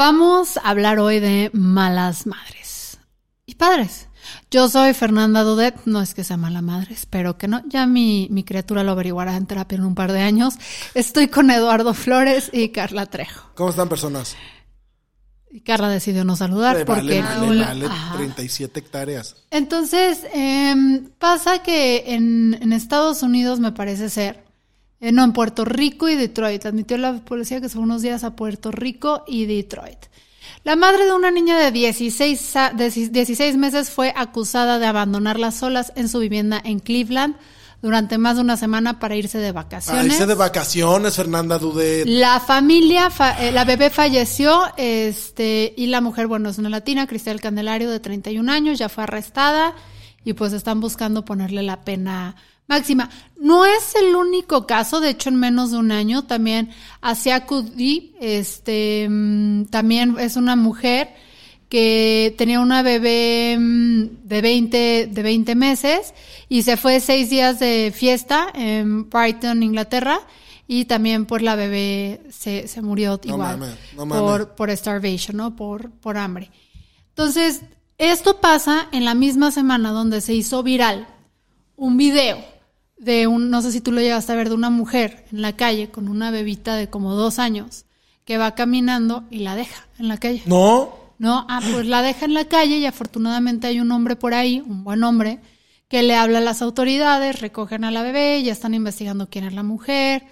Vamos a hablar hoy de malas madres y padres. Yo soy Fernanda Dudet, no es que sea mala madre, espero que no. Ya mi, mi criatura lo averiguará en terapia en un par de años. Estoy con Eduardo Flores y Carla Trejo. ¿Cómo están personas? Y Carla decidió no saludar Le porque... vale, le vale Ajá. 37 hectáreas. Entonces, em, pasa que en, en Estados Unidos me parece ser, eh, no, en Puerto Rico y Detroit, admitió la policía que son unos días a Puerto Rico y Detroit. La madre de una niña de 16, a- de 16 meses fue acusada de abandonarla solas en su vivienda en Cleveland durante más de una semana para irse de Para vacaciones. irse de vacaciones, Fernanda Dudet. La familia, fa- eh, la bebé falleció, este, y la mujer, bueno, es una latina, Cristel Candelario, de 31 años, ya fue arrestada, y pues están buscando ponerle la pena máxima. No es el único caso, de hecho, en menos de un año, también Asia Kudi, este, mm, también es una mujer que tenía una bebé mm, de 20, de 20 meses y se fue seis días de fiesta en Brighton, Inglaterra, y también por la bebé se, se murió No igual no por, por starvation, ¿no? Por, por hambre. Entonces, esto pasa en la misma semana donde se hizo viral un video de un, no sé si tú lo llegaste a ver, de una mujer en la calle con una bebita de como dos años que va caminando y la deja en la calle. No, No, ah, pues la deja en la calle y afortunadamente hay un hombre por ahí, un buen hombre, que le habla a las autoridades, recogen a la bebé, ya están investigando quién es la mujer,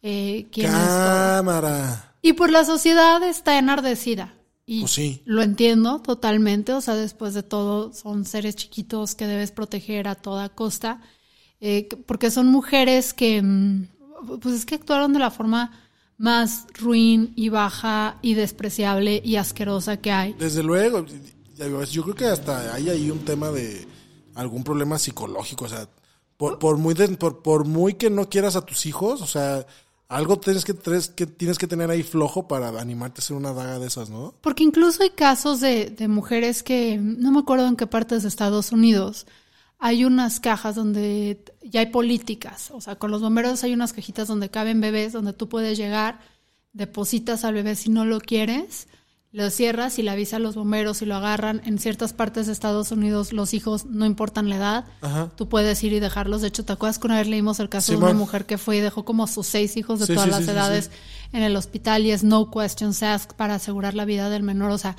eh, quién es cámara. Y por la sociedad está enardecida. Y Pues sí. lo entiendo totalmente, o sea, después de todo son seres chiquitos que debes proteger a toda costa, eh, que- porque son mujeres que, mm, pues es que actuaron de la forma más ruin y baja y despreciable y asquerosa que hay. Desde luego, yo creo que hasta hay ahí un tema de algún problema psicológico, o sea, por, por muy de- por, por muy que no quieras a tus hijos, o sea, algo tienes que, que tienes que tener ahí flojo para animarte a hacer una daga de esas, ¿no? Porque incluso hay casos de, de mujeres que, no me acuerdo en qué partes de Estados Unidos, hay unas cajas donde ya hay políticas. O sea, con los bomberos hay unas cajitas donde caben bebés, donde tú puedes llegar, depositas al bebé si no lo quieres, lo cierras y le avisa a los bomberos y lo agarran. En ciertas partes de Estados Unidos los hijos no importan la edad, Ajá. tú puedes ir y dejarlos. De hecho, ¿te acuerdas que una vez leímos el caso de una mujer que fue y dejó como sus seis hijos de Sí, todas sí, las edades en el hospital y es no questions asked para asegurar la vida del menor? O sea,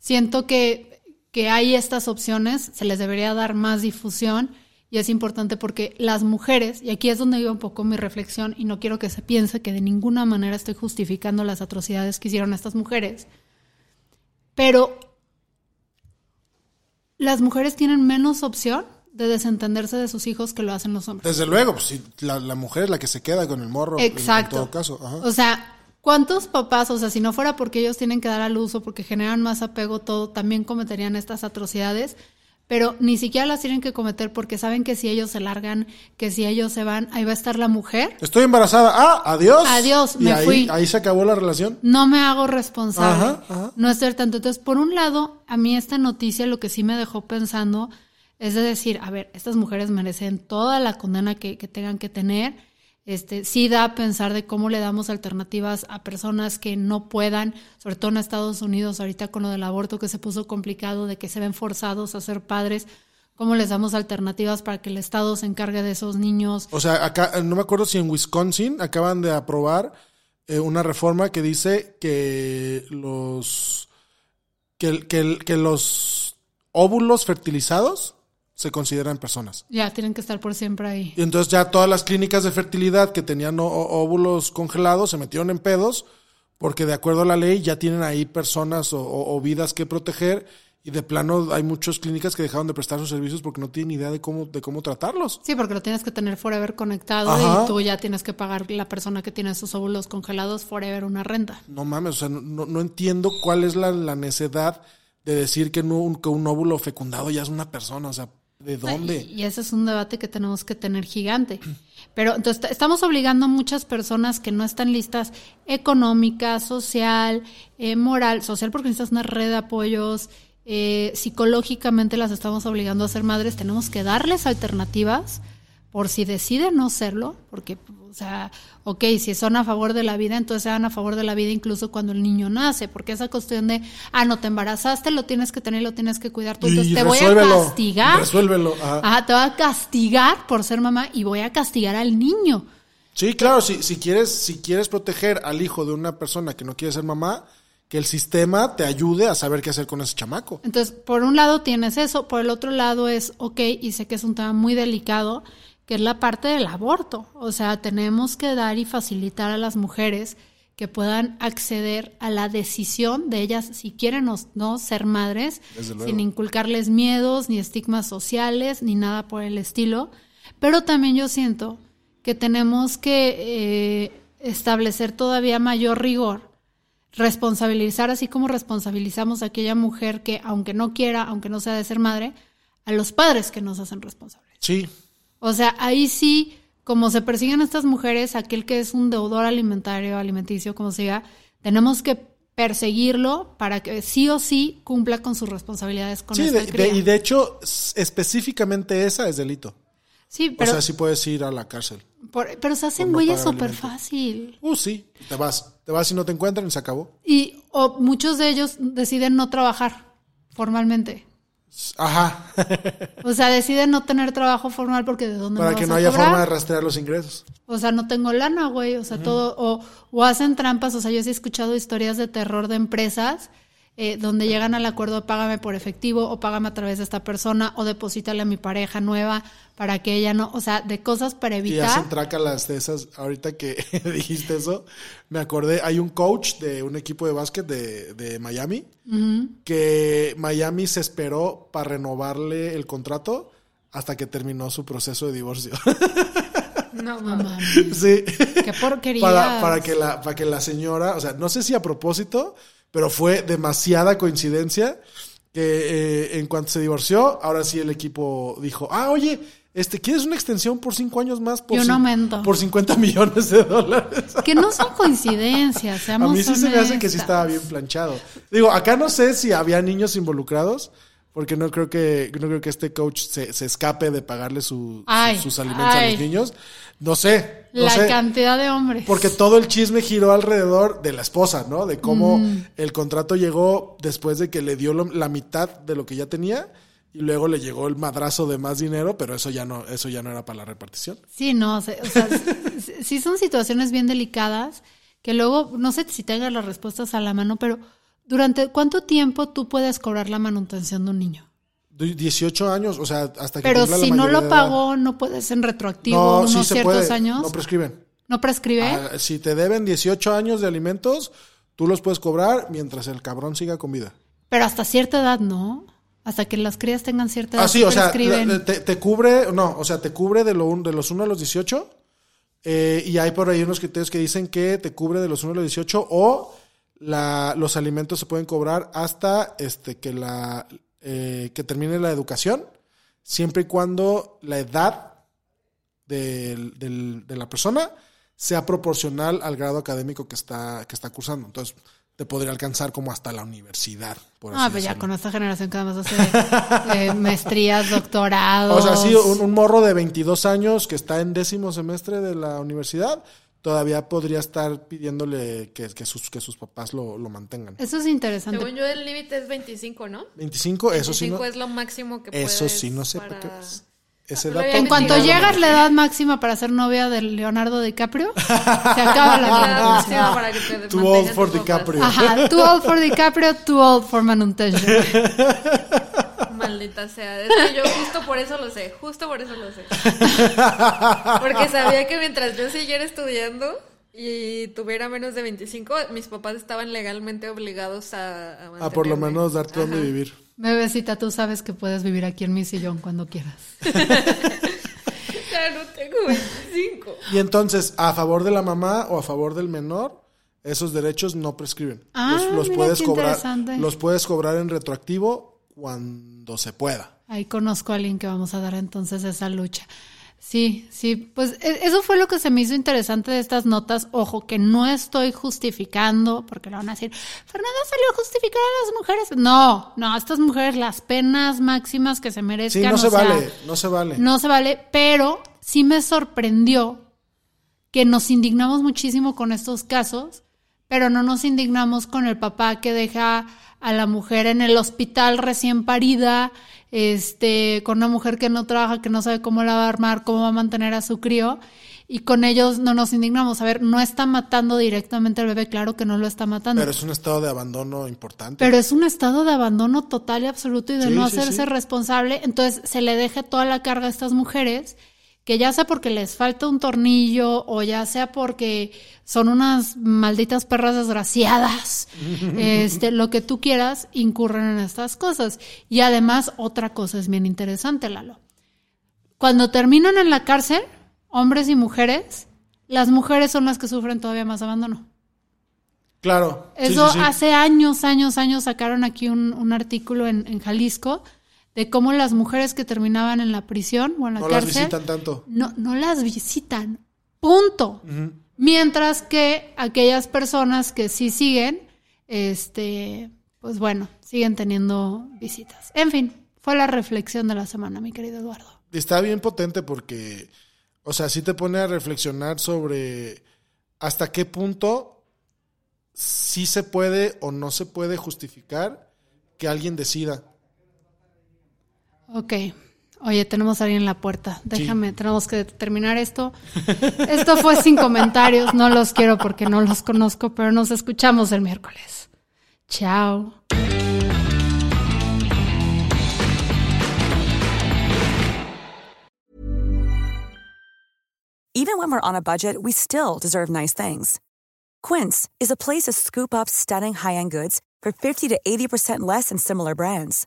siento que, que hay estas opciones, se les debería dar más difusión y es importante porque las mujeres, y aquí es donde iba un poco mi reflexión y no quiero que se piense que de ninguna manera estoy justificando las atrocidades que hicieron estas mujeres, pero las mujeres tienen menos opción de desentenderse de sus hijos que lo hacen los hombres. Desde luego, pues si la, la mujer es la que se queda con el morro, en- Exacto. en todo caso. Ajá. O sea, ¿cuántos papás, o sea, si no fuera porque ellos tienen que dar a luz o porque generan más apego, todo, también cometerían estas atrocidades? Pero ni siquiera las tienen que cometer porque saben que si ellos se largan, que si ellos se van, ahí va a estar la mujer. Estoy embarazada. Ah, adiós. Adiós, Y me ahí, fui. Ahí se acabó la relación. No me hago responsable. Ajá, ajá. No es ser tanto. Entonces, por un lado, a mí esta noticia lo que sí me dejó pensando es de decir, a ver, estas mujeres merecen toda la condena que, que tengan que tener. Este, sí da a pensar de cómo le damos alternativas a personas que no puedan, sobre todo en Estados Unidos, ahorita con lo del aborto que se puso complicado, de que se ven forzados a ser padres, cómo les damos alternativas para que el Estado se encargue de esos niños. O sea, acá, no me acuerdo si en Wisconsin acaban de aprobar eh, una reforma que dice que los que los óvulos fertilizados se consideran personas. Ya, tienen que estar por siempre ahí. Y entonces ya todas las clínicas de fertilidad que tenían óvulos congelados se metieron en pedos porque de acuerdo a la ley ya tienen ahí personas o, o- o vidas que proteger Y de plano hay muchas clínicas que dejaron de prestar sus servicios porque no tienen idea de cómo, de cómo tratarlos. Sí, porque lo tienes que tener forever conectado Ajá. y tú ya tienes que pagar la persona que tiene sus óvulos congelados forever una renta. No mames, o sea, no, no- no entiendo cuál es la, la necesidad de decir que, no, que un óvulo fecundado ya es una persona. O sea, ¿de dónde? Y, y ese es un debate que tenemos que tener gigante. Pero entonces estamos obligando a muchas personas que no están listas económica, social, eh, moral, social porque necesitas una red de apoyos, eh, psicológicamente las estamos obligando a ser madres, tenemos que darles alternativas por si deciden no serlo, porque, o sea, ok, si son a favor de la vida, entonces sean a favor de la vida incluso cuando el niño nace, porque esa cuestión de, ah, no te embarazaste, lo tienes que tener, lo tienes que cuidar tú, entonces Y te voy a castigar. resuélvelo, ajá. Ajá, te voy a castigar por ser mamá y voy a castigar al niño. Sí, claro, si, si, quieres, si quieres proteger al hijo de una persona que no quiere ser mamá, que el sistema te ayude a saber qué hacer con ese chamaco. Entonces, por un lado tienes eso, por el otro lado es, ok, y sé que es un tema muy delicado, que es la parte del aborto. O sea, tenemos que dar y facilitar a las mujeres que puedan acceder a la decisión de ellas si quieren o no ser madres, sin inculcarles miedos, ni estigmas sociales, ni nada por el estilo. Pero también yo siento que tenemos que eh, establecer todavía mayor rigor responsabilizar así como responsabilizamos a aquella mujer que aunque no quiera, aunque no sea de ser madre, a los padres que nos hacen responsables. Sí, O sea, ahí sí, como se persiguen estas mujeres, aquel que es un deudor alimentario, alimenticio, como se diga, tenemos que perseguirlo para que sí o sí cumpla con sus responsabilidades con sí esta de- de- cría. y de hecho, específicamente esa es delito. sí, pero, o sea, sí puedes ir a la cárcel. por- pero se hacen no pagar súper fácil. Uh, sí, te vas. Te vas y no te encuentran y se acabó. Y o muchos de ellos deciden no trabajar formalmente. Ajá. O sea, deciden no tener trabajo formal porque de dónde me Para vas que no a haya cobrar? forma de rastrear los ingresos. O sea, no tengo lana, güey. O sea, todo. O, o hacen trampas. O sea, yo sí he escuchado historias de terror de empresas eh, donde llegan al acuerdo de págame por efectivo o págame a través de esta persona o deposítale a mi pareja nueva para que ella no. O sea, de cosas para Y evitar. hacen trácalas de esas. Ahorita que dijiste eso, me acordé. Hay un coach de un equipo de básquet de, de Miami que Miami se esperó para renovarle el contrato hasta que terminó su proceso de divorcio. No, mames, sí. Qué porquería. para, para que la, para que la señora, o sea, no sé si a propósito, pero fue demasiada coincidencia que eh, en cuanto se divorció, ahora sí el equipo dijo, ah, oye, este, ¿quieres una extensión por cinco años más? Por Y un aumento. Por 50 millones de dólares. Que no son coincidencias. A Seamos mí sí se me hace que sí estaba bien planchado. Digo, acá no sé si había niños involucrados, porque no creo que, no creo que este coach se, se escape de pagarle su- su- Ay, sus alimentos a los niños. No sé. No La sé. cantidad de hombres. Porque todo el chisme giró alrededor de la esposa, ¿no? De cómo Mm. el contrato llegó después de que le dio lo- la mitad de lo que ya tenía y luego le llegó el madrazo de más dinero, pero eso ya no, eso ya no era para la repartición. Sí, no, o sea, sí son situaciones bien delicadas que luego, no sé si tengas las respuestas a la mano, pero ¿durante cuánto tiempo tú puedes cobrar la manutención de un niño? Die- 18 años, o sea, hasta que Pero la si no lo pagó, no puedes en retroactivo no, unos sí ciertos puede, años. no prescriben. ¿No prescribe? Ah, si te deben 18 años de alimentos, tú los puedes cobrar mientras el cabrón siga con vida. Pero hasta cierta edad, ¿no? Hasta que las crías tengan cierta edad. Ah, sí, o sea, te, te cubre, no, o sea, te cubre de, lo, de los 1 a los 18. eh, y hay por ahí unos criterios que dicen que te cubre de los 1 a los 18 o la, los alimentos se pueden cobrar hasta este que la eh, que termine la educación, siempre y cuando la edad del- del- de la persona sea proporcional al grado académico que está, que está cursando. Entonces, te podría alcanzar como hasta la universidad. Por Ah, así pues ya con esta generación que además hace eh, maestrías, doctorados. O sea, sí, un, un morro de 22 años que está en décimo semestre de la universidad, todavía podría estar pidiéndole que, que sus, que sus papás lo, lo mantengan. Eso es interesante. Según yo, el límite es 25, ¿no? 25, eso sí 25 no, es lo máximo que eso puedes sí no sé por para- qué. pues, ese dato. En cuanto llegas la edad máxima para ser novia de Leonardo DiCaprio, se acaba la vida. máxima para que te Too old for. DiCaprio. Ajá, too old for DiCaprio, too old for manutention. Maldita sea. Es que yo justo por eso lo sé. Justo por eso lo sé. Porque sabía que mientras yo siguiera estudiando, y tuviera menos de 25, mis papás estaban legalmente obligados a... A por lo menos darte donde vivir. Bebecita, tú sabes que puedes vivir aquí en mi sillón cuando quieras. Ya no tengo 25. Y entonces, a favor de la mamá o a favor del menor, esos derechos no prescriben. Ah, los, los mira puedes qué cobrar, interesante. los puedes cobrar en retroactivo cuando se pueda. Ahí conozco a alguien que vamos a dar entonces esa lucha. Sí, sí, pues e- eso fue lo que se me hizo interesante de estas notas. Ojo, que no estoy justificando, porque le van a decir, Fernanda salió a justificar a las mujeres. No, no, a estas mujeres las penas máximas que se merezcan. Sí, no se sea, vale, no se vale. No se vale, pero sí me sorprendió que nos indignamos muchísimo con estos casos, pero no nos indignamos con el papá que deja a la mujer en el hospital recién parida, este, con una mujer que no trabaja, que no sabe cómo la va a armar, cómo va a mantener a su crío, y con ellos no nos indignamos. A ver, no está matando directamente al bebé, claro que no lo está matando. Pero es un estado de abandono importante. Pero es un estado de abandono total y absoluto y de Sí, no sí, hacerse sí. responsable. Entonces se le deja toda la carga a estas mujeres, que ya sea porque les falta un tornillo o ya sea porque son unas malditas perras desgraciadas, este, lo que tú quieras, incurren en estas cosas. Y además, otra cosa es bien interesante, Lalo. Cuando terminan en la cárcel, hombres y mujeres, las mujeres son las que sufren todavía más abandono. claro. sí, Eso sí, sí. hace años, años, años sacaron aquí un, un artículo en, en Jalisco de cómo las mujeres que terminaban en la prisión o en la No las cárcel visitan tanto. no, no las visitan. Punto. Mientras que aquellas personas que sí siguen, este, pues bueno, siguen teniendo visitas. En fin, fue la reflexión de la semana, mi querido Eduardo. Está bien potente porque, o sea, sí te pone a reflexionar sobre hasta qué punto sí se puede o no se puede justificar que alguien decida. Ok. Oye, tenemos a alguien en la puerta. Déjame, tenemos que terminar esto. Esto fue sin comentarios. No los quiero porque no los conozco, pero nos escuchamos el miércoles. Chao. Even when we're on a budget, we still deserve nice things. Quince is a place to scoop up stunning high-end goods for 50 to 80% less than similar brands.